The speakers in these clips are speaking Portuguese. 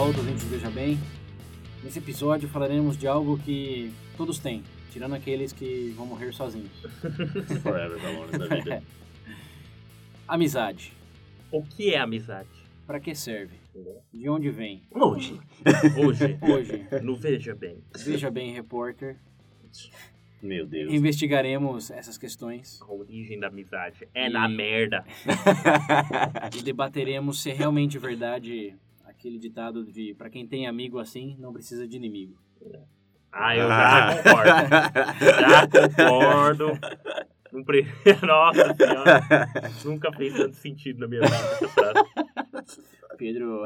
volta, do Veja Bem. Nesse episódio falaremos de algo que todos têm, tirando aqueles que vão morrer sozinhos. Forever, tá longe da vida. Amizade. O que é amizade? Para que serve? De onde vem? Hoje. Hoje. Hoje, No Veja Bem. Veja Bem Repórter, Meu Deus. investigaremos essas questões A origem da amizade. É E- na merda. e debateremos se é realmente verdade aquele ditado de para quem tem amigo assim, não precisa de inimigo. Ah, eu já concordo. Já concordo. Não pre... Nossa senhora. Nunca fez tanto sentido na minha vida essa frase. Pedro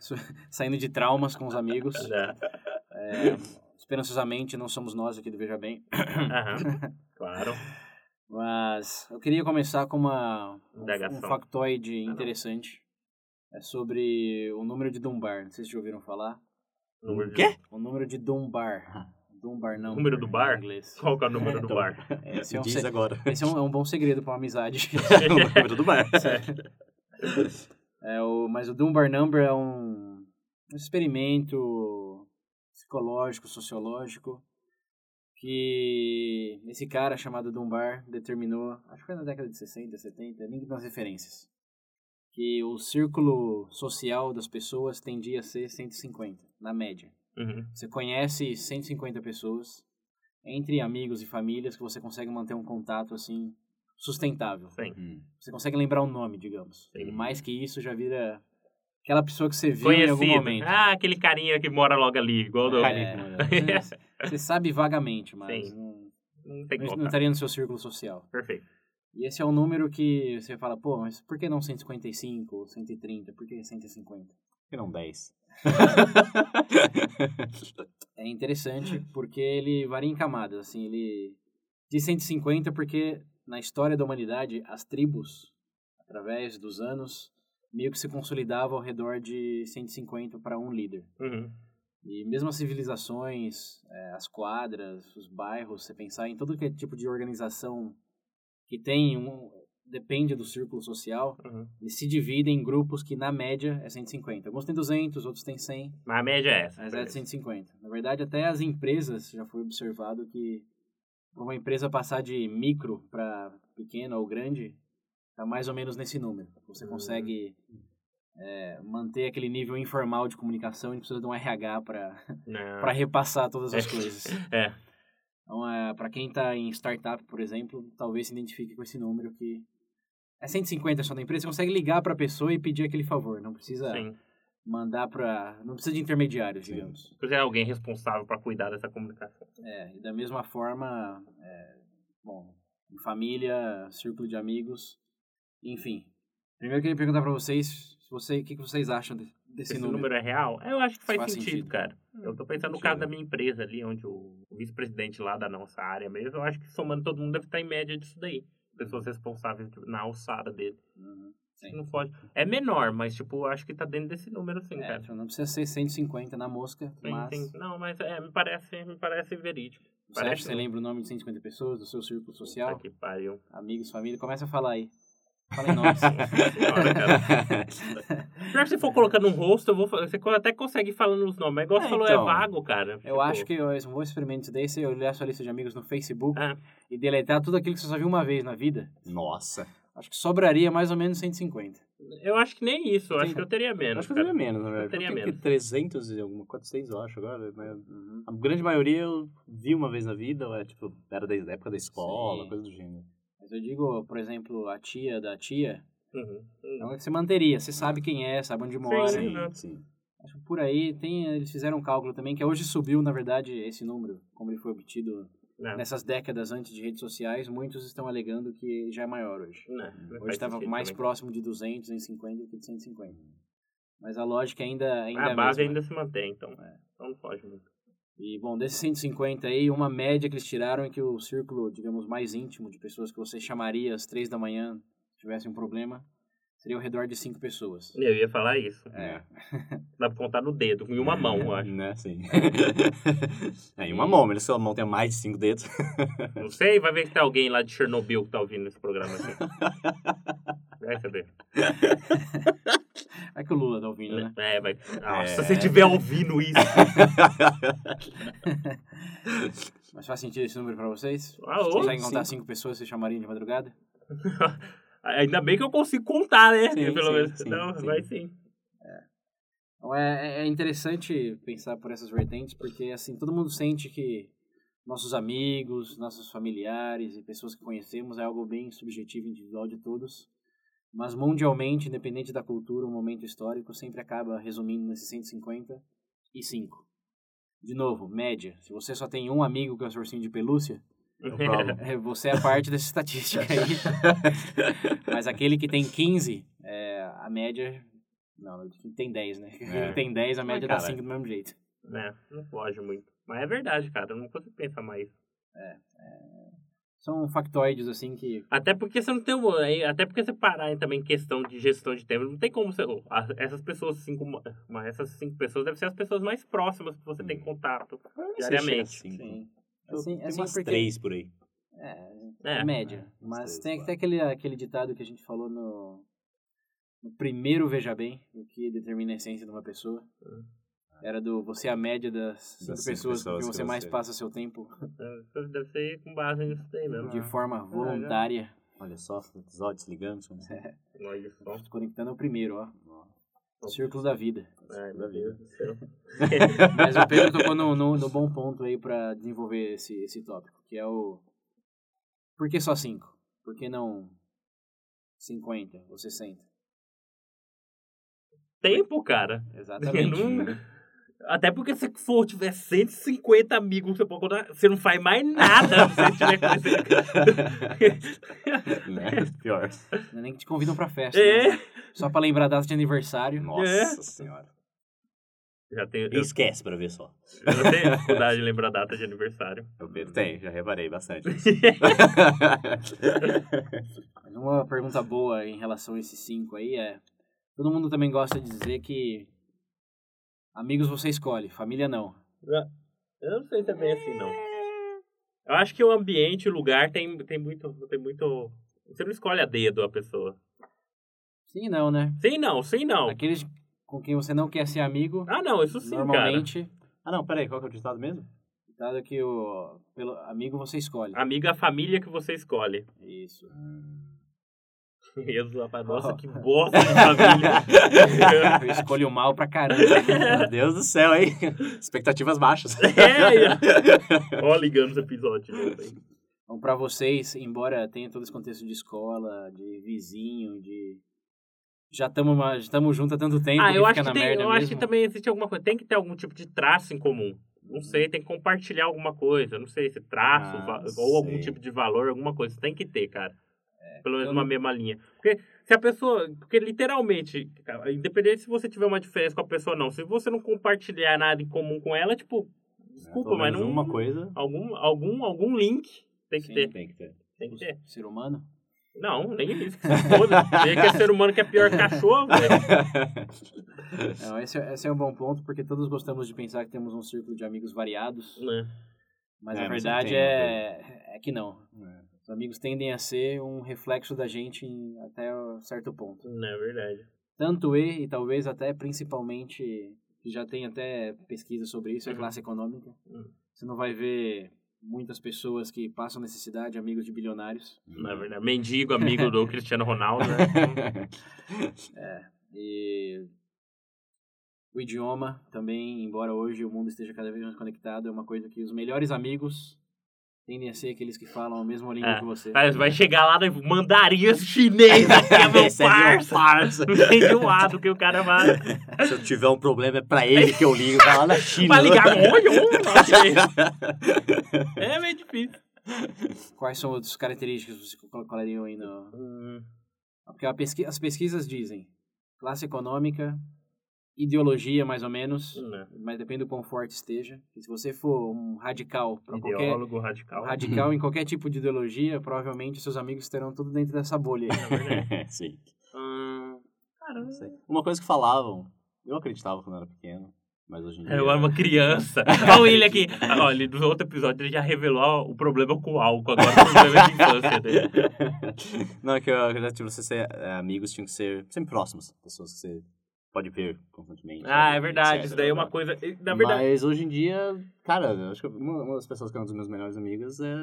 saindo de traumas com os amigos. né? É, esperançosamente não somos nós aqui do Veja Bem. Aham. Claro. Mas eu queria começar com uma, um, um factoide interessante. É sobre o número de Dunbar. Não sei se já ouviram falar. Número de- Quê? O número de Dunbar. Dunbar não. Número do bar? Em inglês. Qual que é o número do Então. bar? Esse é um, Diz se- agora. esse é um, é um bom segredo para uma amizade. o número do bar. É, o, mas o Dunbar Number é um, um experimento psicológico, sociológico, que esse cara chamado Dunbar determinou, acho que foi na década de 60, 70, link nas referências, que o círculo social das pessoas tendia a ser 150, na média. Uhum. Você conhece 150 pessoas, entre amigos e famílias, que você consegue manter um contato assim sustentável. Sim. Hum. Você consegue lembrar o nome, digamos. Sim. Mais que isso, já vira aquela pessoa que você viu em algum Conhecido. momento. Ah, aquele carinha que mora logo ali, igual do... É, você, você sabe vagamente, mas Sim. não, Não tem não, estaria no seu círculo social. Perfeito. E esse é um número que você fala, pô, mas por que não 155 ou 130? Por que 150? E não 10. É interessante porque ele varia em camadas, assim, ele diz 150 porque na história da humanidade as tribos, através dos anos, meio que se consolidavam ao redor de 150 para um líder. Uhum. E mesmo as civilizações, é, as quadras, os bairros, você pensar em todo que é tipo de organização que tem um depende do círculo social, Uhum. eles se dividem em grupos que na média é 150. Alguns têm 200, outros têm 100, Mas a média é essa. mas é de 150. Na verdade, até as empresas já foi observado que uma empresa passar de micro para pequeno ou grande, tá mais ou menos nesse número. Você Hum. consegue é, manter aquele nível informal de comunicação e não precisa de um RH para repassar todas as É. coisas. É. Então, é, para quem está em startup, por exemplo, talvez se identifique com esse número que é 150 só da empresa, você consegue ligar para a pessoa e pedir aquele favor, não precisa Sim. mandar para, não precisa de intermediários, Sim. digamos. Precisa de alguém responsável para cuidar dessa comunicação. É, e da mesma forma, é, bom, em família, círculo de amigos, enfim. Primeiro eu queria perguntar para vocês, se você, o que, que vocês acham de- desse Esse número? número é real? Eu acho que faz, Faz sentido, sentido. cara. Eu tô pensando no caso da minha empresa ali, onde o vice-presidente lá da nossa área mesmo, eu acho que somando todo mundo deve estar em média disso daí. Pessoas responsáveis na alçada dele. Uhum. Não pode. É menor, mas tipo, acho que tá dentro desse número sim, É, cara. então não precisa ser 150 na mosca, Sim, mas sim. Não, mas é, me parece, me parece verídico. você acha Parece que você lembra o nome de 150 pessoas do seu círculo social? Puta que pariu. Amigos, família, começa a falar aí. Fala em nomes. Se for colocando um rosto, eu vou, você até consegue ir falando os nomes. Igual você É, falou, então. é vago, cara. Eu acho que eu, um bom experimento desse é olhar sua lista de amigos no Facebook Ah, e deletar tudo aquilo que você só viu uma vez na vida. Nossa. Acho que sobraria mais ou menos 150. eu acho que nem isso. Eu acho Sim. que eu teria menos. acho que eu teria menos, na Eu verdade. teria Eu tenho menos. que 300 e alguma, 400 eu acho agora. Mas a grande maioria eu vi uma vez na vida, ou é tipo, era da época da escola, Sim. coisa do gênero. Mas eu digo, por exemplo, a tia da tia, Uhum. é uma que você manteria. Você sabe quem é, sabe onde mora. Sim. Sim, sim. Acho que por aí tem, eles fizeram um cálculo também, que hoje subiu, na verdade, esse número, como ele foi obtido Não, nessas décadas antes de redes sociais, muitos estão alegando que já é maior hoje. não, não Hoje faz estava mais também. próximo de 200 em 50 do que de 150. Mas a lógica ainda, ainda A é a base mesma. ainda se mantém, então. É. Então não pode muito. E, bom, desses 150 aí, uma média que eles tiraram é que o círculo, digamos, mais íntimo de pessoas que você chamaria às 3 da manhã tivesse um problema, seria ao redor de 5 pessoas. Eu ia falar isso. É. Dá pra contar no dedo, em uma mão, eu acho. Né, sim. é, em uma mão, mas se sua mão tem mais de cinco dedos. Não sei, vai ver que tem alguém lá de Chernobyl que tá ouvindo esse programa aqui. Vai saber. É que o Lula tá ouvindo, né? É, vai. Nossa, É. se você estiver ouvindo isso. Mas faz sentido esse número pra vocês? Ah, Vocês conseguem contar. 5 pessoas vocês chamariam de madrugada? Ainda bem que eu consigo contar, né? Sim, Pelo sim, menos. sim, Não, sim. vai sim. Então, é, é interessante pensar por essas vertentes, porque assim, todo mundo sente que nossos amigos, nossos familiares e pessoas que conhecemos é algo bem subjetivo e individual de todos. Mas mundialmente, independente da cultura, o momento histórico sempre acaba resumindo nesses 150 e 5. De novo, média. Se você só tem um amigo que é o ursinho de pelúcia, é, você é parte dessa estatística aí. Mas aquele que tem 15, é, a média. Não, tem 10, né? É. Tem 10, a média dá cara. 5 do mesmo jeito. É, não foge muito. Mas é verdade, cara. Eu não consigo pensar mais. São factoides, assim, que. Até porque você não tem. um- Até porque você parar aí também em questão de gestão de tempo. Não tem como você. Essas pessoas, cinco, mas essas cinco pessoas devem ser as pessoas mais próximas que você tem contato diariamente. Sim. Assim, tenho assim umas porque. três por aí. É, É. é média. É, Mas três, tem claro. até aquele, aquele ditado que a gente falou no, no primeiro Veja Bem, o que determina a essência de uma pessoa. Era do você é a média das cinco Das cinco pessoas pessoas que que você mais passa seu tempo É, Deve ser com base nisso daí mesmo. de forma voluntária. Olha só, episódios ligando. Olha só. Conectando ao primeiro, ó. O círculo da vida. Ai, meu Deus do céu. Mas o Pedro tocou no, no, no bom ponto aí pra desenvolver esse, esse tópico, que é o... Por que só 5? Por que não 50 ou 60? Tempo, cara. Exatamente. Não- Até porque se for tiver 150 amigos, você, pode contar, você não faz mais nada se você tiver com né? Pior. Não é nem que te convidam pra festa. É. né? Só pra lembrar a data de aniversário. Nossa senhora. Já tenho, eu, esquece pra ver só. eu não tenho dificuldade de lembrar a data de aniversário. O Pedro tem, já reparei bastante. Uma pergunta boa em relação a esses cinco aí é... Todo mundo também gosta de dizer que amigos você escolhe, família não. Eu não sei se é bem assim, não. Eu acho que o ambiente, o lugar tem, tem muito. Tem muito. Você não escolhe a dedo a pessoa. Sim não, né? Sim, não, sim, não. Aqueles com quem você não quer ser amigo, Ah, não, isso sim, cara. normalmente... ah, não, peraí, qual que é o ditado mesmo? Dado que o pelo amigo você escolhe. Amiga, a família que você escolhe. Isso. Jesus, rapaz, nossa, que bosta de família. Eu escolho o mal pra caramba. Meu Deus do céu, hein? Expectativas baixas. é, ó, ligando os episódios. né. Então, pra vocês, embora tenha todo esse contexto de escola, de vizinho, de já estamos juntos há tanto tempo Ah, eu acho que, tem, eu acho mesmo. que também existe alguma coisa. Tem que ter algum tipo de traço em comum. Não sei, tem que compartilhar alguma coisa. Não sei se traço Ah, ou algum sei. tipo de valor, alguma coisa. Tem que ter, cara. Pelo menos uma não- mesma linha. Porque se a pessoa. Porque literalmente, cara, independente se você tiver uma diferença com a pessoa ou não, se você não compartilhar nada em comum com ela, tipo. Desculpa, Pelo mas não. uma coisa Algum, algum, algum link tem que Sim. ter. tem que ter. Tem que ter. Ser humano? Não, nem isso. Tem que é ser humano que é pior que cachorro, velho. Não, esse, é- esse é um bom ponto, porque todos gostamos de pensar que temos um círculo de amigos variados, Né? mas É, a verdade tem, é, é que não. Os amigos tendem a ser um reflexo da gente em até certo ponto. Não é verdade. Tanto e, e talvez até principalmente, já tem até pesquisa sobre isso, é a Uhum. classe econômica. Uhum. Você não vai ver muitas pessoas que passam necessidade, amigos de bilionários. Não é verdade. Mendigo, amigo do Cristiano Ronaldo, né? E o idioma também, embora hoje o mundo esteja cada vez mais conectado, é uma coisa que os melhores amigos tendem a ser aqueles que falam a mesma língua É. que você. Vai- Vai chegar lá no mandarim chinês aqui, é meu é parça. parça. Não tem de um lado que o cara vai, Se eu tiver um problema, é pra ele que eu ligo. Tá lá na China. vai ligar. Oi, oi, É meio difícil. Quais são outras características que você col- colocariam aí no... Hum, Porque pesqui- as pesquisas dizem classe econômica, ideologia mais ou menos, né. mas depende do quão forte esteja. E se você for um radical para qualquer Ideólogo radical. radical em qualquer tipo de ideologia, provavelmente seus amigos estarão tudo dentro dessa bolha. aí. É verdade. Sim. Hum, caramba. Não sei. Uma coisa que falavam, eu acreditava quando era pequeno, mas hoje em dia... Eu era uma criança. Olha o William aqui. Ah, Olha, no outro episódio ele já revelou o problema com o álcool. Agora o problema de infância dele. Não, é que eu acredito que você ser é, amigos tinham que ser sempre próximos. Pessoas que você pode ver constantemente. Ah, é etc. verdade. Isso daí é uma coisa. Na verdade. Mas hoje em dia, cara, eu acho que uma, uma das pessoas que é uma das minhas melhores amigas é,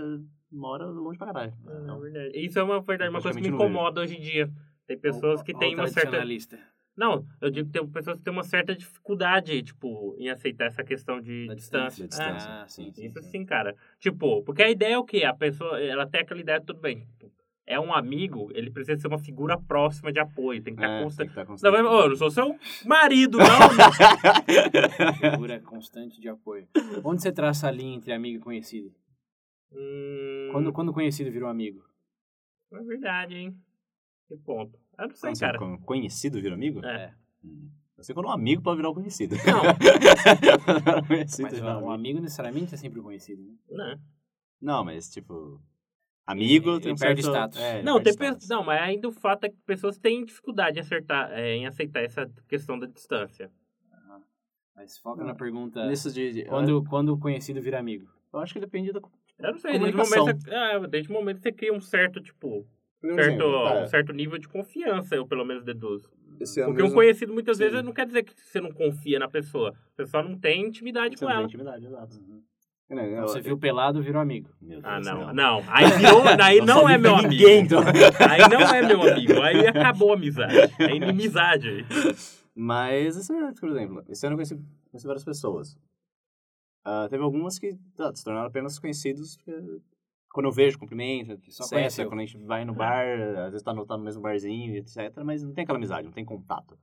mora longe pra caralho. É Então, verdade. Isso é uma verdade, uma coisa que me incomoda hoje em dia. Tem pessoas que têm uma certa. Não, eu digo que tem pessoas que têm uma certa dificuldade, tipo, em aceitar essa questão de da distância. distância. Distância. Ah, sim, sim. Isso sim. sim, cara. Tipo, porque a ideia é o quê? A pessoa, ela tem aquela ideia, tudo bem. É um amigo, ele precisa ser uma figura próxima de apoio. Tem que estar é, constante. tem que estar Não, constante. vai- ô, eu não sou seu marido, não. Figura constante de apoio. Onde você traça a linha entre amigo e conhecido? hum, Quando, quando o conhecido virou amigo? É verdade, hein? Que ponto. Eu não sei, Quando você- cara. quando conhecido vira amigo? É. Hum. Eu sei quando um amigo pode virar um conhecido. Não. conhecido Mas um amigo. amigo necessariamente é sempre o conhecido, né? Né? Não, mas tipo. Amigo tem um perde certo... status. É, Não, perde tem status. não, mas ainda o fato é que pessoas têm dificuldade em, acertar, é, em aceitar essa questão da distância. Mas foca na pergunta, Nisso de, de- quando, quando o conhecido vira amigo? Eu acho que depende da. Eu não sei, desde o momento, você- é, desde o momento que você cria um certo, tipo, certo, exemplo, tá, um certo nível de confiança, eu pelo menos deduzo. esse ano Porque um mesmo- conhecido muitas Sim. vezes não quer dizer que você não confia na pessoa. Você só não tem intimidade Você com não tem ela. intimidade, exato. Uhum. Eu- Então, você viu pelado, virou amigo. Meu Ah, Deus, não, não. Aí, virou, aí não é meu amigo. ninguém, então. Aí não é meu amigo. Aí acabou a amizade. É inimizade. aí. Mas, é por exemplo, esse ano eu conheci, conheci várias pessoas. Ah, teve algumas que tá, se tornaram apenas conhecidos porque quando eu vejo, cumprimento, conheceu. Quando a gente vai no bar, às vezes tá no, tá no mesmo barzinho, etc. Mas não tem aquela amizade, não tem contato.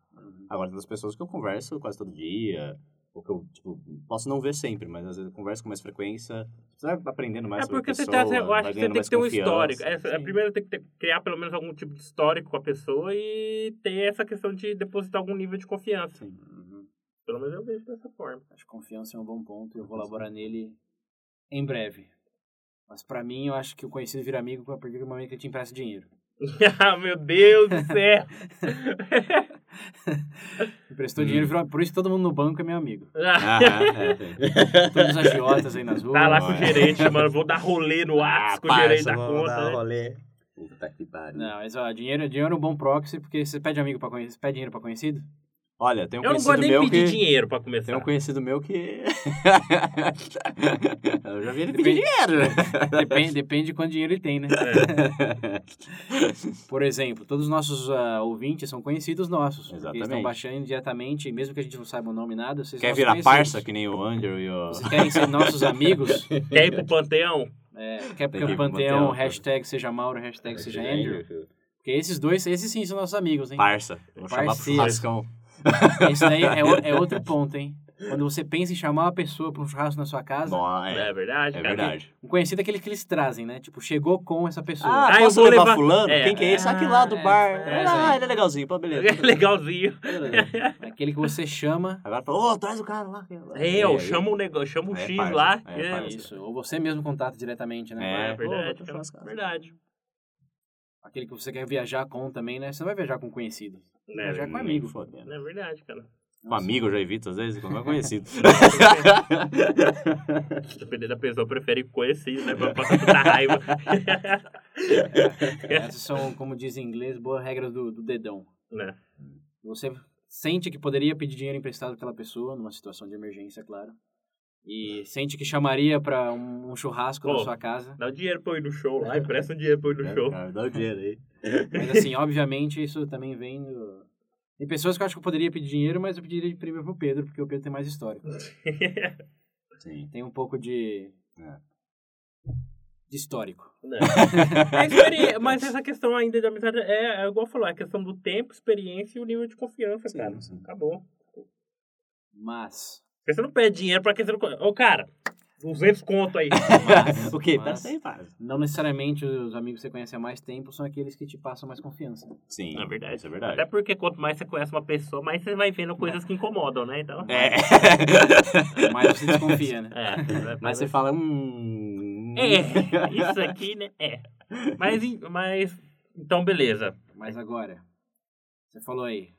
Agora, tem das pessoas que eu converso quase todo dia, ou que eu, tipo, posso não ver sempre, mas às vezes eu converso com mais frequência. Você vai aprendendo mais É sobre porque a você pessoa, tem, eu vai acho que você tem que ter um histórico. É, é, Sim. primeiro tem que ter- criar pelo menos algum tipo de histórico com a pessoa e ter essa questão de depositar algum nível de confiança. Sim. Pelo menos eu vejo dessa forma. Acho que confiança é um bom ponto e eu vou elaborar nele em breve. Mas pra mim, eu acho que o conhecido vira amigo a partir do momento que ele te empresta dinheiro. ah, meu Deus do céu! Emprestou Hum. dinheiro, virou... por isso que todo mundo no banco é meu amigo. Aham, é, tem. Todos os agiotas aí nas ruas. tá lá com o gerente, chamando, vou dar rolê no Whats com o gerente da conta. né? rolê. Puta que pariu. Não, mas ó, dinheiro, dinheiro é um bom proxy, porque você pede amigo para conhecido, pede dinheiro pra conhecido. Olha, tem um Eu não conhecido gosto nem meu pedir que... dinheiro pra começar. Tem um conhecido meu que... eu já vi ele pedir dinheiro. Depende, depende de quanto dinheiro ele tem, né? É. Por exemplo, todos os nossos ah, ouvintes são conhecidos nossos. Porque eles estão Exatamente. baixando diretamente, mesmo que a gente não saiba o nome nada, vocês Quer virar parça, que nem o Andrew e o... Vocês querem ser nossos amigos? Quer ir pro Panteão? É, quer porque que ir o pro Panteão, Panteão, hashtag seja Mauro, hashtag seja Andrew. Porque esses dois, esses sim são nossos amigos, hein? Parça. Vou chamar pro Parceiro. churrascão. Esse daí é, o- é outro ponto, hein? Quando você pensa em chamar uma pessoa para um churrasco na sua casa, Bom, É, é, verdade, é cara. verdade. um conhecido é aquele que eles trazem, né? Tipo, chegou com essa pessoa. Ah, Ah, eu posso vou levar, levar- fulano? É, Quem que é esse? é, Aqui lá do é, bar. traz ah, ele é legalzinho. Pô, beleza. É legalzinho. Beleza. É aquele que você chama. Agora fala, ô, traz o cara lá. É, eu chamo um negócio, chamo um É, X lá. É, É. Isso. Ou você mesmo contata diretamente, né? É. é verdade. Verdade. Aquele que você quer viajar com também, né? Você não vai viajar com conhecido. Né, Viajar com amigo. fodendo. É verdade, cara. Com amigo eu já evito, às vezes, quando não é conhecido. Dependendo da pessoa, eu prefere conhecido, né? Pra passar tanta raiva. Essas são, como diz em inglês, boas regras do, do dedão. né? Você sente que poderia pedir dinheiro emprestado pela pessoa, numa situação de emergência, claro. E sente que chamaria para um, um churrasco na Pô. sua casa. Dá o dinheiro pra eu ir no show lá, empresta um dinheiro pra eu ir no show. Cara, dá o dinheiro aí. Mas assim, obviamente, isso também vem do... Tem pessoas que eu acho que eu poderia pedir dinheiro, mas eu pediria primeiro pro Pedro, porque o Pedro tem mais histórico. Sim. Tem um pouco de... É. de histórico. É Mas essa questão ainda de amizade é, é igual falou, é a questão do tempo, experiência e o nível de confiança, Sim, cara. sim. Acabou. Mas. Porque você não pede dinheiro pra quem você não conhece. Ô, cara, 200 conto aí. mas o quê? mas Tá aí, não necessariamente os amigos que você conhece há mais tempo são aqueles que te passam mais confiança. Sim, É verdade. Isso é verdade. Até porque quanto mais você conhece uma pessoa, mais você vai vendo coisas que incomodam, né? Então. É. Mas você desconfia, né? É, Mas você fala, hum... É, isso aqui, né? É. Mas, em- mas então, beleza. Mas agora, você falou aí,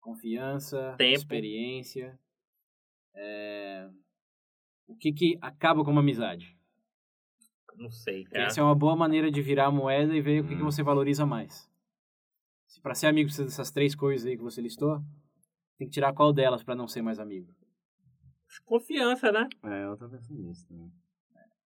confiança, Tempo. experiência, é, o que que acaba com uma amizade? Não sei, cara. Essa é uma boa maneira de virar a moeda e ver o que, que Hum. você valoriza mais. Se para ser amigo precisa dessas três coisas aí que você listou, tem que tirar qual delas para não ser mais amigo. Confiança, né? É, eu tô pensando nisso também.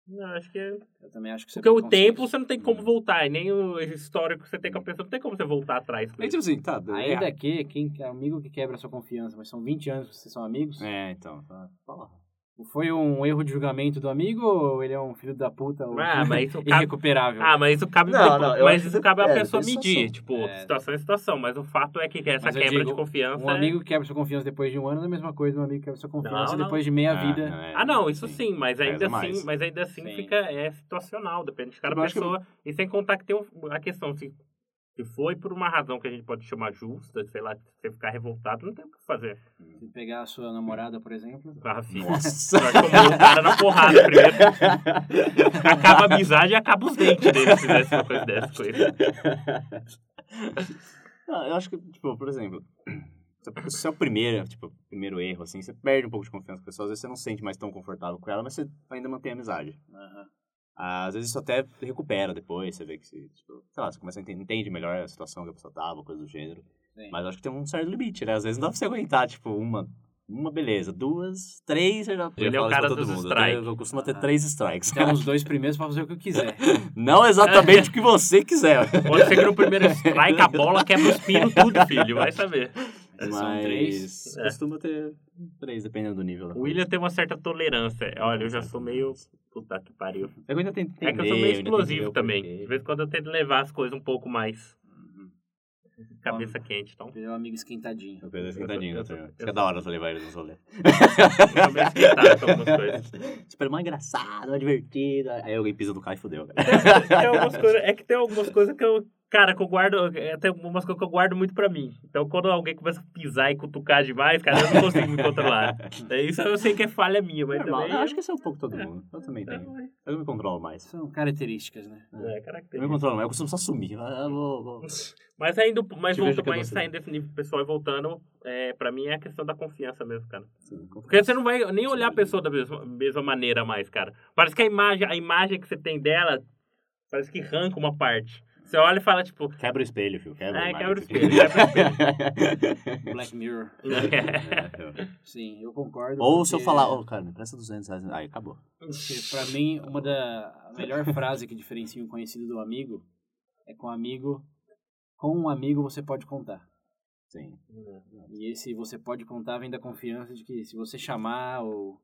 Não, acho que. é- Eu também acho que você Porque o tem tempo você não tem como voltar, e nem o histórico que você tem com a pessoa, não tem como você voltar atrás. É tipo assim, tá... Ainda que quem é amigo que quebra a sua confiança, mas são 20 anos que vocês são amigos, É, então, tá, fala. Foi um erro de julgamento do amigo ou ele é um filho da puta ou Ah, mas isso cabe- irrecuperável? Ah, mas isso cabe, Não, não, mas isso que cabe a é, pessoa da medir, situação. tipo, É. situação é situação, mas o fato é que essa Mas quebra digo, de confiança Um é- amigo que quebra sua confiança depois de um ano é a mesma coisa um amigo que quebra sua confiança Não, não. depois de meia Ah, vida. é, Ah, não, isso sim, mas Pesa ainda assim, mas ainda assim Sim. fica é situacional, depende de cada acho que- pessoa. E sem contar que tem a questão se se foi por uma razão que a gente pode chamar justa, sei lá, você ficar revoltado, não tem o que fazer. Se pegar a sua namorada, por exemplo, Ah, filho. Nossa. Vai comer o cara na porrada primeiro. Acaba a amizade e acaba os dentes dele se fizesse uma coisa dessa com ele. Não, eu acho que, tipo, por exemplo, se- é o primeiro, tipo, primeiro erro, assim, você perde um pouco de confiança com a pessoa, às vezes você não se sente mais tão confortável com ela, mas você ainda mantém a amizade. Às vezes isso até recupera depois, você vê que, se, tipo, sei lá, você começa a entender, entende melhor a situação que a pessoa tava, coisa do gênero. Sim. Mas eu acho que tem um certo limite, né? Às vezes não dá pra você aguentar, tipo, uma, uma beleza, duas, três, eu já, Ele é o cara dos mundo. Eu Eu costumo ter Ah. três strikes. tem os dois primeiros pra fazer o que eu quiser. Não exatamente o que você quiser. Pode ser que no primeiro strike a bola quebra os pinos tudo, filho. Vai saber. São Mas três. É. costuma ter três, dependendo do nível. O William tem uma certa tolerância. Olha, eu já sou meio. Puta que pariu. coisa. Eu ainda tento entender. É que eu sou meio explosivo também. De vez em quando eu tento levar as coisas um pouco mais. Uhum. Cabeça quente, então. É um amigo esquentadinho. Eu penso esquentadinho, Eu eu eu Fica sou- da hora você levar ele nos rolês. Eu sou meio esquentado com algumas coisas. Ele é engraçado, mais divertido. Aí alguém pisa no carro e fodeu, cara. Tem algumas coisas, é que tem algumas coisas que eu. Cara, que eu guardo. é, Tem algumas coisas que eu guardo muito pra mim. Então, quando alguém começa a pisar e cutucar demais, cara, eu não consigo me controlar. É, Isso eu sei que é falha minha, mas Normal. também. Eu acho que isso é um pouco todo mundo. Eu também É, tenho. Eu me controlo mais. São características, né? é Eu me característica. controlo mais. Eu costumo só sumir. Mas ainda, mas voltando, mas saindo desse nível pessoal e voltando, é, pra mim é a questão da confiança mesmo, cara. Sim, Porque você não vai nem olhar a pessoa da mesma, mesma maneira mais, cara. Parece que a imagem, a imagem que você tem dela, parece que arranca uma parte. Você olha e fala, tipo, Quebra o espelho, filho. Quebra É, quebra o espelho, quebra Black Mirror. É, Sim, eu concordo. Ou se eu porque- falar, ô, cara, me presta 200 reais. Aí, acabou. Porque pra mim, uma da a melhor frase que diferencia um conhecido do amigo é com amigo, com um amigo você pode contar. Sim. E esse você pode contar vem da confiança de que se você chamar ou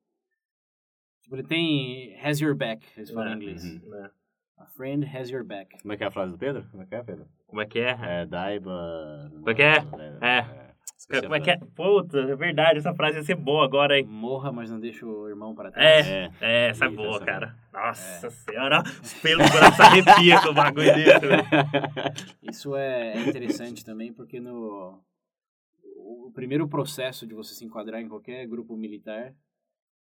tipo, ele tem has your back, eles falam É, em inglês. uhum. É. A friend has your back. Como é que é a frase do Pedro? Como é que é, Pedro? Como é que é? É, Daiba... Como é que é? É. Esqueci a Como é que é? Puta, é verdade, essa frase ia ser boa agora, hein? Morra, mas não deixa o irmão para trás. É, É. é, essa é boa, essa é cara. Nossa senhora, os pelos do braço arrepia com o bagulho velho. Isso é é interessante também porque no o primeiro processo de você se enquadrar em qualquer grupo militar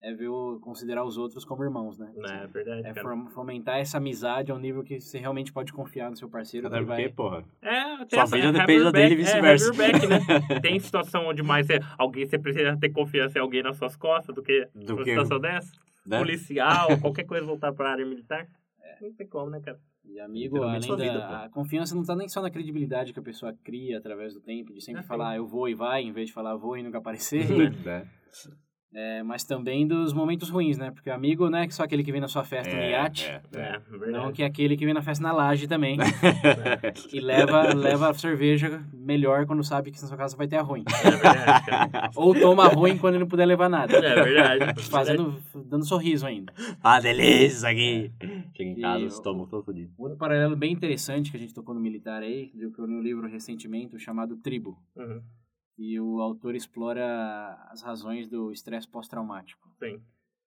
é ver o, considerar os outros como irmãos, né? É verdade, É cara. fom- fomentar essa amizade a um nível que você realmente pode confiar no seu parceiro. Até que porque, vai... porra. É, tem Sua essa- vida é, depende da dele e back, vice-versa. É, né? Tem situação onde mais é, alguém, você precisa ter confiança em alguém nas suas costas do que Do uma que- situação dessa. Né? Policial, qualquer coisa voltar pra área militar. Não tem como, né, cara? E amigo, Literalmente além sua da vida, a confiança não tá nem só na credibilidade que a pessoa cria através do tempo, de sempre É, falar "Ah, eu vou e vai, em vez de falar vou e nunca aparecer. Né? É, mas também dos momentos ruins, né? Porque amigo não é só aquele que vem na sua festa no iate, é, É, é. não que é aquele que vem na festa na laje também. e leva, leva a cerveja melhor quando sabe que na sua casa vai ter a ruim. É verdade, cara. Ou toma ruim quando ele não puder levar nada. É verdade. Fazendo, dando sorriso ainda. Ah, delícia isso aqui. Chega em E casa, o- estômago todo fodido. Outro paralelo bem interessante que a gente tocou no militar aí, que eu li um livro recentemente chamado Tribo. Uhum. E o autor explora as razões do estresse pós-traumático. Sim.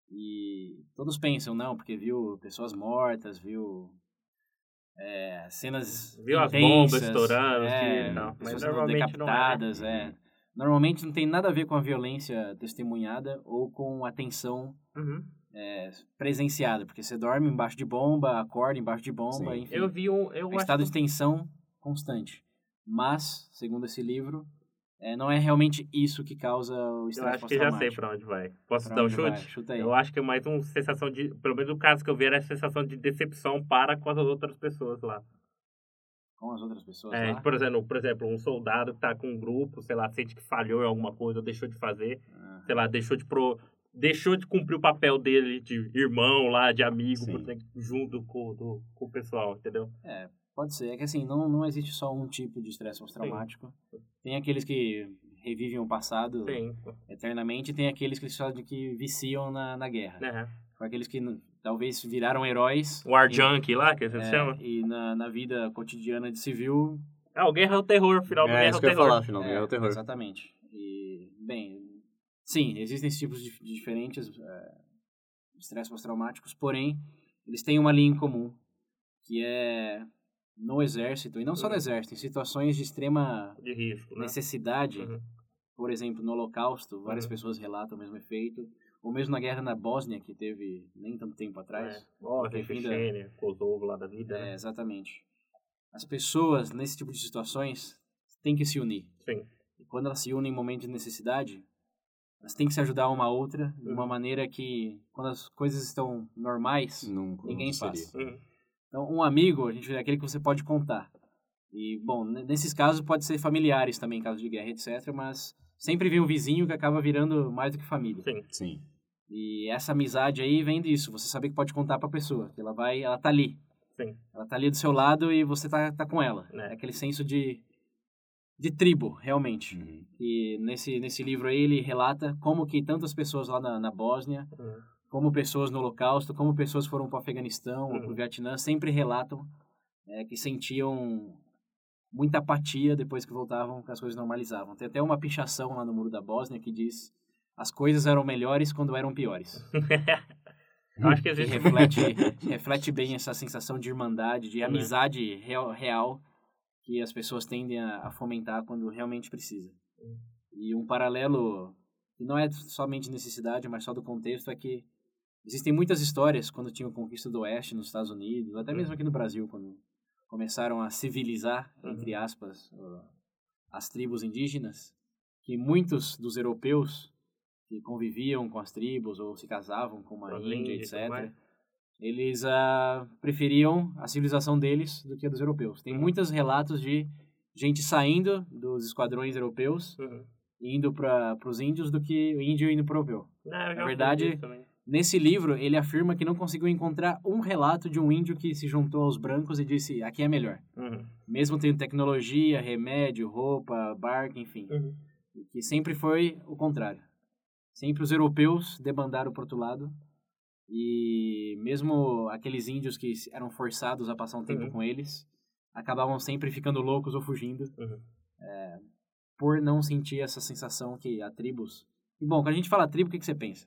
E todos pensam, não, porque viu pessoas mortas, viu é, cenas Viu as bombas estourando, é, não. Pessoas normalmente não é, decapitadas, é. Normalmente não tem nada a ver com a violência testemunhada ou com a tensão Uhum. é, presenciada, porque você dorme embaixo de bomba, acorda embaixo de bomba, Sim. enfim. Eu vi um. Eu É um estado que- de tensão constante. Mas, segundo esse livro, é, não é realmente isso que causa o Eu estresse acho que já sei pós-traumático. pra onde vai. Posso Pra dar um vai? chute? Chuta aí. Eu acho que é mais uma sensação de. Pelo menos o caso que eu vi era a sensação de decepção para com as outras pessoas lá. Com as outras pessoas É, lá. por, exemplo, por exemplo, um soldado que tá com um grupo, sei lá, sente que falhou em alguma coisa, ou deixou de fazer, Ah, sei lá, deixou de pro. Deixou de cumprir o papel dele de irmão lá, de amigo, por- né, junto com, do, com o pessoal, entendeu? É, pode ser. É que assim, não, não existe só um tipo de estresse pós-traumático. Tem aqueles que revivem o passado Sim. eternamente e tem aqueles que só de que viciam na, na guerra. São aqueles que talvez viraram heróis. War Junk lá, que você é, chama. E na, na vida cotidiana de civil Ah, o Guerra é o Terror, final do É, Guerra é isso o que eu ia Terror. falar, finalmente, é o terror. Exatamente. E, bem, sim, existem esses tipos de, de diferentes é, estresse pós-traumáticos, porém, eles têm uma linha em comum, que é no exército, e não só no Uhum. exército, em situações de extrema De risco, né? necessidade, Uhum. por exemplo, no Holocausto, várias Uhum. pessoas relatam o mesmo efeito, ou mesmo na guerra na Bósnia, que teve nem tanto tempo atrás. É. Ó, que Chechênia, Kosovo lá da vida, É, né? exatamente. As pessoas, nesse tipo de situações, têm que se unir. Sim. E quando elas se unem em momentos de necessidade, elas têm que se ajudar uma à outra de uma Uhum. maneira que, quando as coisas estão normais, Não, Ninguém não faz. Uhum. Então um amigo, a gente é aquele que você pode contar. E, bom, nesses casos pode ser familiares também, em caso de guerra, etc. Mas sempre vem um vizinho que acaba virando mais do que família. Sim. Sim. E essa amizade aí vem disso. Você saber que pode contar pra pessoa. Que ela vai, ela tá ali. Sim. Ela tá ali do seu lado e você tá, tá com ela. É. É aquele senso de, de tribo, realmente. Uhum. E nesse, nesse livro aí ele relata como que tantas pessoas lá na, na Bósnia, Uhum. Como pessoas no Holocausto, como pessoas foram para o Afeganistão ou Uhum. para o Vietnã, sempre relatam é, que sentiam muita apatia depois que voltavam, que as coisas normalizavam. Tem até uma pichação lá no muro da Bósnia que diz as coisas eram melhores quando eram piores. Eu acho que Que existe reflete, reflete bem essa sensação de irmandade, de Né. amizade real, real que as pessoas tendem a, a fomentar quando realmente precisa. Hum. E um paralelo que não é somente necessidade, mas só do contexto, é que existem muitas histórias quando tinha a conquista do Oeste nos Estados Unidos, até mesmo Uhum. aqui no Brasil, quando começaram a civilizar, entre Uhum. aspas, uh, as tribos indígenas, que muitos dos europeus que conviviam com as tribos ou se casavam com uma índia, etc., eles ah, preferiam a civilização deles do que a dos europeus. Tem Uhum. muitos relatos de gente saindo dos esquadrões europeus Uhum. indo para os índios do que o índio indo para o europeu. Não, já Na verdade. Nesse livro, ele afirma que não conseguiu encontrar um relato de um índio que se juntou aos brancos e disse, aqui é melhor. Uhum. Mesmo tendo tecnologia, remédio, roupa, barco, enfim. Uhum. Que sempre foi o contrário. Sempre os europeus debandaram para outro lado. E mesmo aqueles índios que eram forçados a passar um tempo Uhum. com eles, acabavam sempre ficando loucos ou fugindo. Uhum. é, por não sentir essa sensação que há tribos... E bom, quando a gente fala tribo, o que, que você pensa?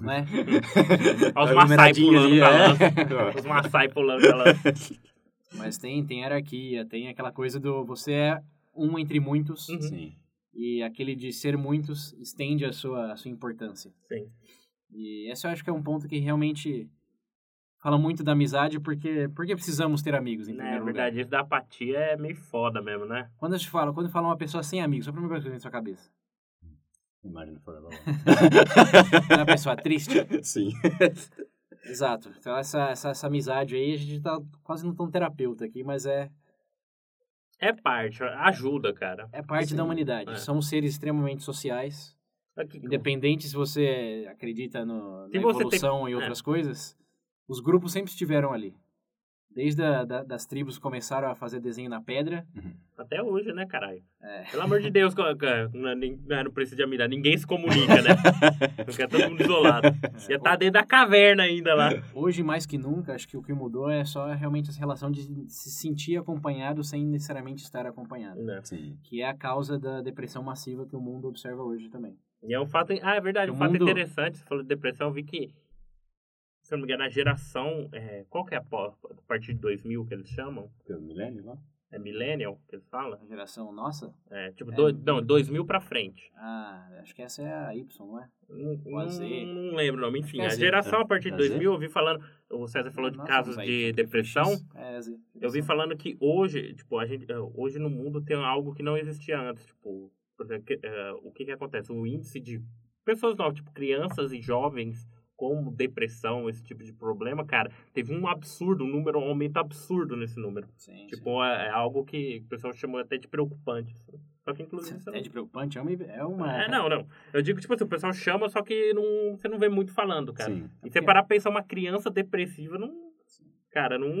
Não é? Olha os numeradinha pulando ali, pra é. lança. Os Maasai pulando pra lança. Mas tem, tem hierarquia, tem aquela coisa do você é um entre muitos Uhum. Sim. e aquele de ser muitos estende a sua, a sua importância. Sim. E esse eu acho que é um ponto que realmente fala muito da amizade porque porque precisamos ter amigos em Né, primeiro é verdade, isso da apatia é meio foda mesmo, né? lugar. Quando a gente fala, quando fala uma pessoa sem amigos, só a primeira coisa que vem na sua cabeça. Imagina Forever. É uma pessoa triste. Sim. Exato. Então essa, essa, essa amizade aí, a gente tá quase não tão terapeuta aqui, mas é, É parte, ajuda, cara. é parte Sim, da humanidade. é. Somos seres extremamente sociais. Aqui, Independente se você acredita no, na você tem- evolução e é. outras coisas, os grupos sempre estiveram ali. Desde a, da, das tribos que começaram a fazer desenho na pedra. Até hoje, né, caralho? É. Pelo amor de Deus, co- co- não, nem- não precisa de amizade. Ninguém se comunica, né? Fica todo mundo isolado. Ia estar dentro da caverna ainda lá. Hoje, mais que nunca, acho que o que mudou é só realmente essa relação de se sentir acompanhado sem necessariamente estar acompanhado. Né? Sim. Que é a causa da depressão massiva que o mundo observa hoje também. E é um fato. Ah, é verdade, um O fato mundo- interessante. Você falou de depressão, eu vi que, se eu não me engano, a geração. é, qual que é a, a partir de 2000 que eles chamam? Pelo milênio lá? É Millennial que eles falam? A geração nossa? É, tipo, É. do, não, 2000 pra frente. Ah, acho que essa é a Y, não é? Não, não, não lembro o nome. Enfim, É a Z. geração a partir de É 2000, eu vi falando. O César falou de Nós casos de aí, depressão. É, Z. Eu vi falando que hoje, tipo, a gente, eh, hoje no mundo tem algo que não existia antes, tipo, por exemplo, que, eh, o que que acontece? O índice de pessoas novas, tipo, crianças e jovens com depressão, esse tipo de problema, cara, teve um absurdo, um número, um aumento absurdo nesse número. Sim, Tipo, é, é algo que o pessoal chamou até de preocupante. assim. Só que, inclusive, sim. você É de preocupante, é uma... É, uma... é, não, não. Eu digo, tipo assim, o pessoal chama, só que não, você não vê muito falando, cara. Sim. E você parar pra pensar uma criança depressiva, não... Cara, não...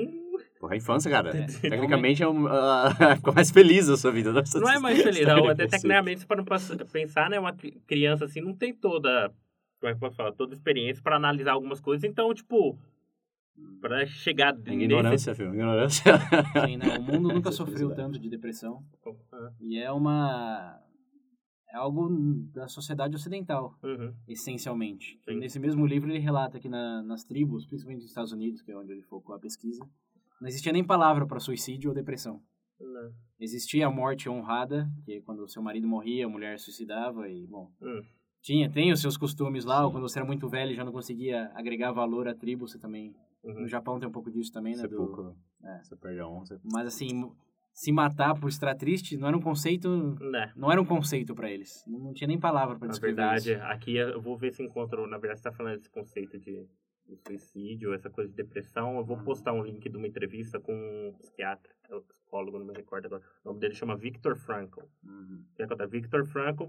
Porra, a infância, cara. É. Tecnicamente é um, ah, ficou mais feliz a sua vida. Não, Não é mais feliz. Não, até Sim. tecnicamente, se para pensar, né? Uma cri- criança assim não tem toda. Como é que eu posso falar? Toda experiência para analisar algumas coisas. Então, tipo, para chegar É ignorância, filho. Ignorância. Sim, né? O mundo nunca sofreu Felicidade. tanto de depressão. E é uma... É algo da sociedade ocidental, uhum. essencialmente. Sim. Nesse mesmo livro ele relata que na- nas tribos, principalmente nos Estados Unidos, que é onde ele focou a pesquisa, não existia nem palavra para suicídio ou depressão. Não. Existia a morte honrada, que é quando o seu marido morria, a mulher suicidava e, bom, Hum. Tinha, tem os seus costumes lá, quando você era muito velho já não conseguia agregar valor à tribo, você também, Uhum. no Japão tem um pouco disso também, né? do- Sepulcro. é. Você perde a honra. mas assim, se matar por estar triste não era um conceito, Né? não era um conceito para eles. Não, não tinha nem palavra para Na descrever verdade, isso. aqui eu vou ver se encontro. Na verdade, você tá falando desse conceito de, de suicídio, essa coisa de depressão. Eu vou postar um link de uma entrevista com um psiquiatra, é um psicólogo, não me recordo agora. O nome dele chama Viktor Frankl. Uhum. Victor Frankl.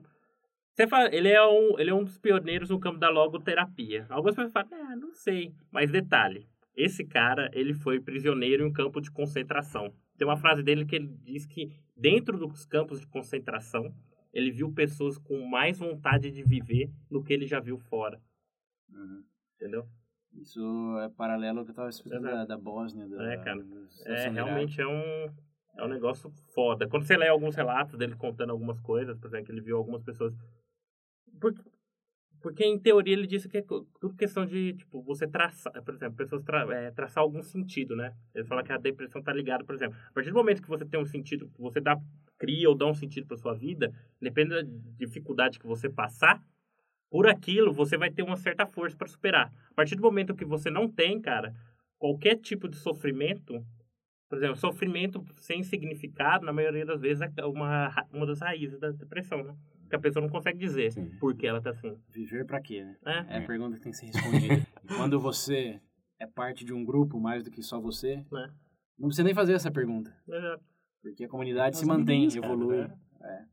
Você fala, ele, é um, ele é um dos pioneiros no campo da logoterapia. Algumas pessoas falam, ah, não sei. Mas detalhe, esse cara, ele foi prisioneiro em um campo de concentração. Tem uma frase dele que ele diz que dentro dos campos de concentração, ele viu pessoas com mais vontade de viver do que ele já viu fora. Uhum. Entendeu? Isso é paralelo ao que eu estava explicando da, da Bósnia. Da, É, cara. É, realmente é um, é um negócio foda. Quando você lê alguns relatos dele contando algumas coisas, por exemplo, que ele viu algumas pessoas. Porque, em teoria ele disse que é tudo questão de, tipo, você traçar, por exemplo, pessoas tra, é, traçar algum sentido, né? Ele fala que a depressão tá ligada, por exemplo, a partir do momento que você tem um sentido, você dá, cria ou dá um sentido para sua vida, depende da dificuldade que você passar, por aquilo você vai ter uma certa força para superar. A partir do momento que você não tem, cara, qualquer tipo de sofrimento, por exemplo, sofrimento sem significado, na maioria das vezes é uma, uma das raízes da depressão, né? Que a pessoa não consegue dizer Sim. por que ela tá assim. Viver para quê, né? É, É a pergunta que tem que ser respondida. Quando você é parte de um grupo mais do que só você, né? não precisa nem fazer essa pergunta. É, Porque a comunidade se mantém, cara, evolui. né? É.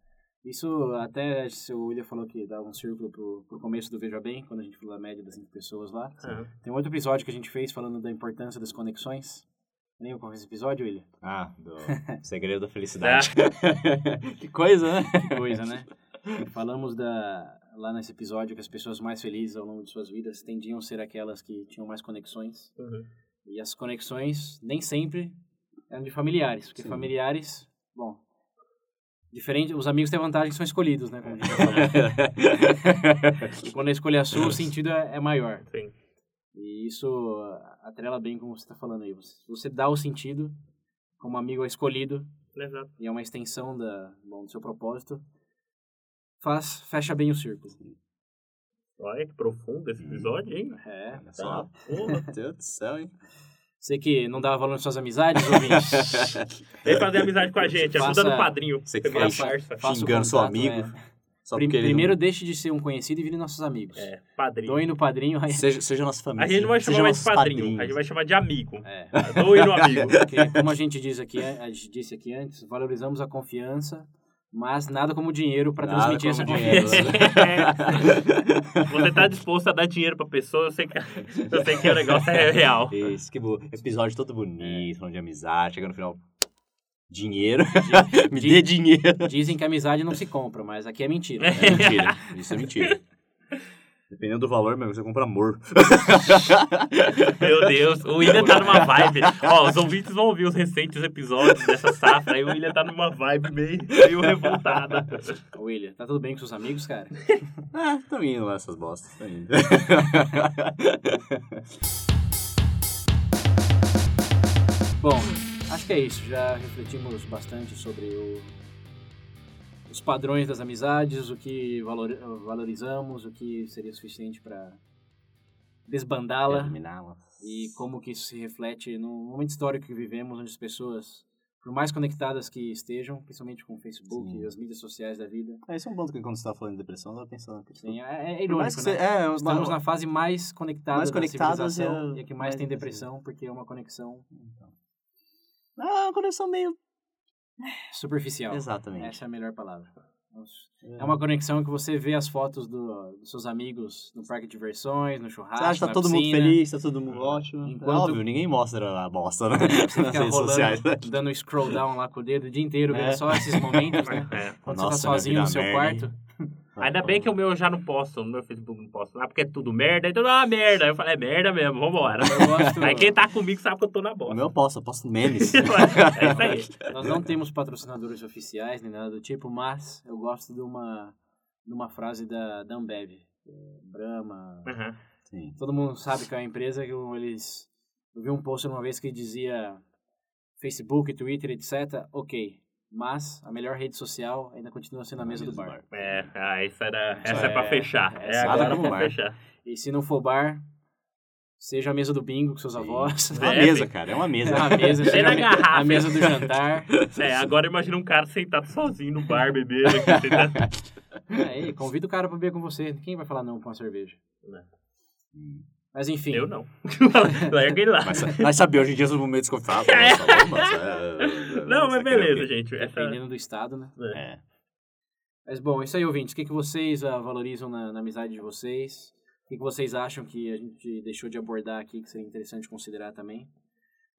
Isso até se o William falou que dá um círculo pro, pro começo do Veja Bem, quando a gente falou a média das cinco pessoas lá. é. Tem um outro episódio que a gente fez falando da importância das conexões. Lembra qual foi esse episódio, William? Ah, do Segredo da Felicidade. É. que coisa, né? Que coisa, né? Falamos da, lá nesse episódio que as pessoas mais felizes ao longo de suas vidas tendiam a ser aquelas que tinham mais conexões. Uhum. E as conexões nem sempre eram de familiares, porque Sim. familiares, bom, diferente, os amigos têm vantagem que são escolhidos, né? E quando a escolha é sua, o sentido é, é maior. Sim. E isso atrela bem como você está falando aí. Você, você dá o sentido como amigo é escolhido Exato. e é uma extensão da, bom, do seu propósito, faz, fecha bem o círculo. Olha que profundo esse episódio, hein? É. Tá, só. porra. Meu Deus do céu, hein? Você que não dava valor nas suas amizades, ouvintes, Vem fazer amizade com a gente, ajuda no padrinho. Você que faz- parça. faça Xingando seu amigo. é. Primeiro não... deixe de ser um conhecido e vire nossos amigos. É, padrinho. Doe no padrinho, aí... Seja, seja nossa família. A gente não vai chamar mais de padrinho, padrinhos. a gente vai chamar de amigo. É. Doe no amigo. Porque, como a gente diz aqui, a gente disse aqui antes, valorizamos a confiança mas nada como dinheiro para transmitir essa confiança. dinheiro. Você tá disposto a dar dinheiro pra pessoa, eu sei que, eu sei que o negócio é real. Isso, que bo- episódio todo bonito, falando de amizade, chega no final. Dinheiro. Me di- dê dinheiro. Dizem que a amizade não se compra, mas aqui é mentira. É mentira. Isso é mentira. Dependendo do valor, mesmo, você compra amor. Meu Deus, o William tá numa vibe. Ó, os ouvintes vão ouvir os recentes episódios dessa safra, aí o William tá numa vibe meio, meio revoltada. Ô, William, tá tudo bem com seus amigos, cara? Ah, tô indo lá, essas bostas. Tô indo. Bom, acho que é isso. Já refletimos bastante sobre o- os padrões das amizades, o que valor- valorizamos, o que seria suficiente para desbandá-la e como que isso se reflete no momento histórico que vivemos, onde as pessoas, por mais conectadas que estejam, principalmente com o Facebook Sim. e as mídias sociais da vida, É, esse é um ponto que quando você tá falando de depressão, eu tava pensando que, sim, é, é irônico, que você- né? é, Estamos na fase mais conectada mais da conectadas e a- e que mais mais tem depressão, porque é uma conexão Ah, uma conexão meio... superficial. Exatamente. Essa é a melhor palavra. É uma conexão que você vê as fotos do- dos seus amigos no parque de diversões, no churrasco, Você acha que tá todo mundo piscina. feliz, tá todo mundo ótimo. Enquanto- É óbvio, ninguém mostra a bosta, né? Você Nas redes sociais. dando scroll down lá com o dedo o dia inteiro, vendo É. só esses momentos, né? É. Quando Nossa, você tá sozinho no seu merda, hein? Quarto. Ainda bem que o meu eu já não posto, no meu Facebook não posto. Ah, porque é tudo merda, então ah, merda. Aí eu falei, é merda mesmo, vambora. Gosto- Aí quem tá comigo sabe que eu tô na O bosta. meu eu posto, eu posto memes. é isso aí. Nós não temos patrocinadores oficiais nem nada do tipo, mas eu gosto de uma, de uma frase da, da Ambev. é, Brahma. Uhum. Sim. Todo mundo sabe que é uma empresa que eles. Eu vi um post uma vez que dizia Facebook, Twitter, etc. Ok. Mas a melhor rede social ainda continua sendo a mesa do bar. É, ah, essa, era, essa é, É, pra fechar. É essa agora pra bar. fechar. E se não for bar, seja a mesa do bingo com seus avós. É uma É, mesa, cara, é uma mesa. É a mesa, seja a, garrafa. a mesa do jantar. É, agora imagina um cara sentado sozinho no bar, bebendo. Aqui. Aí, convida o cara pra beber com você. Quem vai falar não pra uma cerveja? Hum. Mas enfim. Eu não. Larga ele lá. Mas, mas sabe, hoje em dia são momentos que eu falo. É. mas, é, Não, mas beleza, é gente. Essa... Dependendo do estado, né? quê? É. Mas bom, isso aí, ouvintes. O que, que vocês ah, valorizam na, na amizade de vocês? O que, que vocês acham que a gente deixou de abordar aqui que seria interessante considerar também?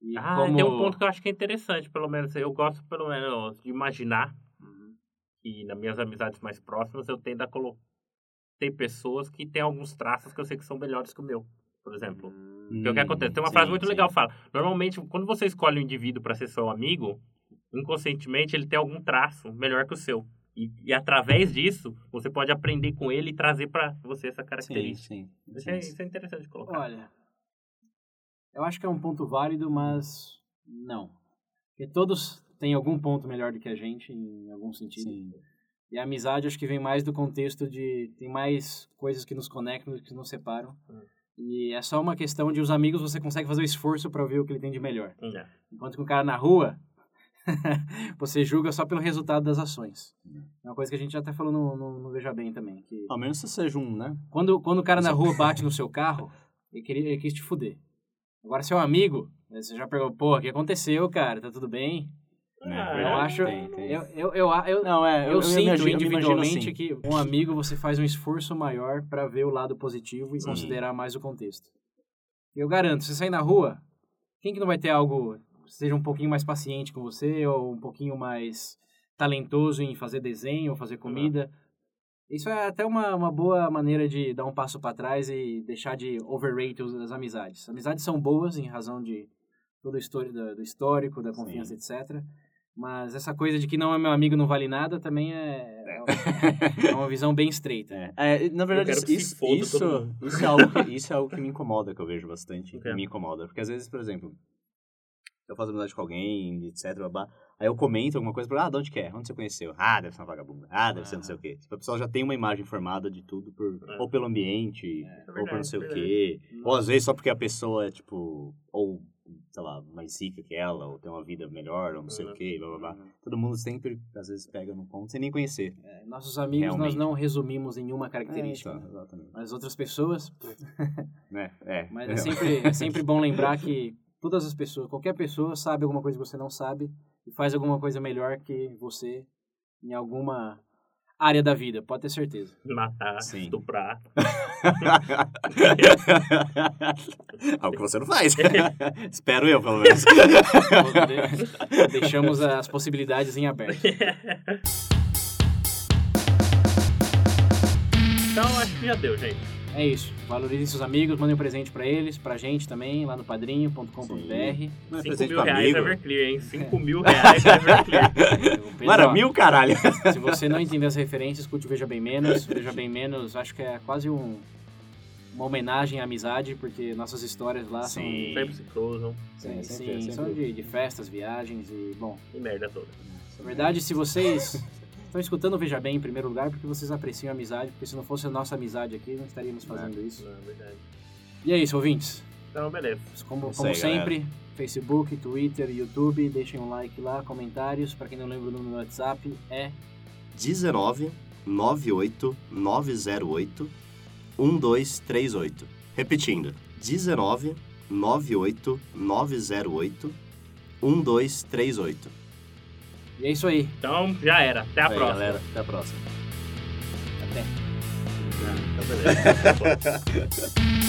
E Ah, como... tem um ponto que eu acho que é interessante, pelo menos. Eu gosto, pelo menos, de imaginar Uhum. que nas minhas amizades mais próximas eu tendo a colocar. Tem pessoas que têm alguns traços que eu sei que são melhores que o meu, por exemplo. Hum, Porque o que acontece? Tem uma Sim, frase muito sim. legal que fala. Normalmente, quando você escolhe um indivíduo para ser seu amigo, inconscientemente ele tem algum traço melhor que o seu. E, e através disso, você pode aprender com ele e trazer para você essa Sim, característica. sim. Isso, é, isso é interessante colocar. Olha, eu acho que é um ponto válido, mas não. Porque todos têm algum ponto melhor do que a gente, em algum sentido. Sim. E a amizade acho que vem mais do contexto de tem mais coisas que nos conectam do que nos separam. Hum. E é só uma questão de os amigos você consegue fazer o esforço para ver o que ele tem de melhor. É. Enquanto que o cara na rua, você julga só pelo resultado das ações. Hum. É uma coisa que a gente já até falou no, no, no Veja Bem também. Que Ao menos se seja um, né? quando, quando o cara na rua bate no seu carro, ele, queria, ele quis te fuder. Agora, seu amigo, você já perguntou, pô, o que aconteceu, cara? Tá tudo bem? Ah, Eu é. acho. Tem, tem. Eu, eu, eu, eu, Não, é. eu, sinto eu imagino individualmente assim. que um amigo você faz um esforço maior para ver o lado positivo e Sim. considerar mais o contexto. Eu garanto, se sair na rua, quem que não vai ter algo, seja um pouquinho mais paciente com você ou um pouquinho mais talentoso em fazer desenho ou fazer comida? Isso é até uma, uma boa maneira de dar um passo para trás e deixar de overrate as amizades. Amizades são boas em razão de todo o histórico, do, do histórico, da confiança, etc. Mas essa coisa de que não é meu amigo não vale nada também é, é uma visão bem estreita. É, é, na verdade, isso, isso, mundo. isso, é algo que, isso é algo que me incomoda, que eu vejo bastante. O quê? Me incomoda. Porque às vezes, por exemplo, eu faço amizade com alguém, etc, babá, aí eu comento alguma coisa, ah, de onde que é? Onde você conheceu? Ah, deve ser uma vagabunda. Ah, deve ser não sei o quê. Tipo, a pessoa já tem uma imagem formada de tudo, por, É. ou pelo ambiente, É ou por não sei é o quê. Ou às vezes só porque a pessoa é, tipo, ou, sei lá, mais rica que ela, ou tem uma vida melhor, ou não sei Uhum. o quê, blá, blá, blá. Todo mundo sempre, às vezes, pega num ponto sem nem conhecer. É, nossos amigos nós Realmente. não resumimos em uma característica. É, então, exatamente. Mas outras pessoas, É, é. mas é sempre, é sempre bom lembrar que todas as pessoas, qualquer pessoa sabe alguma coisa que você não sabe e faz alguma coisa melhor que você em alguma área da vida, pode ter certeza. Matar, Sim. estuprar. Algo que você não faz. Espero eu, pelo menos. De- Deixamos as possibilidades em aberto. Então, acho que já deu, gente. É isso. Valorizem seus amigos, mandem um presente pra eles, pra gente também, lá no padrinho.com.br. Não é 5 presente mil reais é Everclear, hein? 5 mil reais é Everclear. Mano, mil caralho. Se você não entender as referências, escute o Veja Bem Menos. Veja Bem Menos, acho que é quase um, uma homenagem à amizade, porque nossas histórias lá Sim. Sempre se cruzam. são, Sim, sim, sempre- sempre- são de, de festas, viagens e, bom, E merda toda. na verdade, se vocês estão escutando o Veja Bem em primeiro lugar, porque vocês apreciam a amizade, porque se não fosse a nossa amizade aqui, não estaríamos fazendo isso. Não, é verdade. E é isso, ouvintes. Então, beleza. Como, Isso como aí, sempre, Facebook, Twitter, YouTube, deixem um like lá, comentários. Pra quem não lembra o número do WhatsApp, é 19 98 908 1238. Repetindo, 19 98 908 1238. E é isso aí. Então, já era. Até a Aí, próxima. galera. Até a próxima. Até. Então, beleza.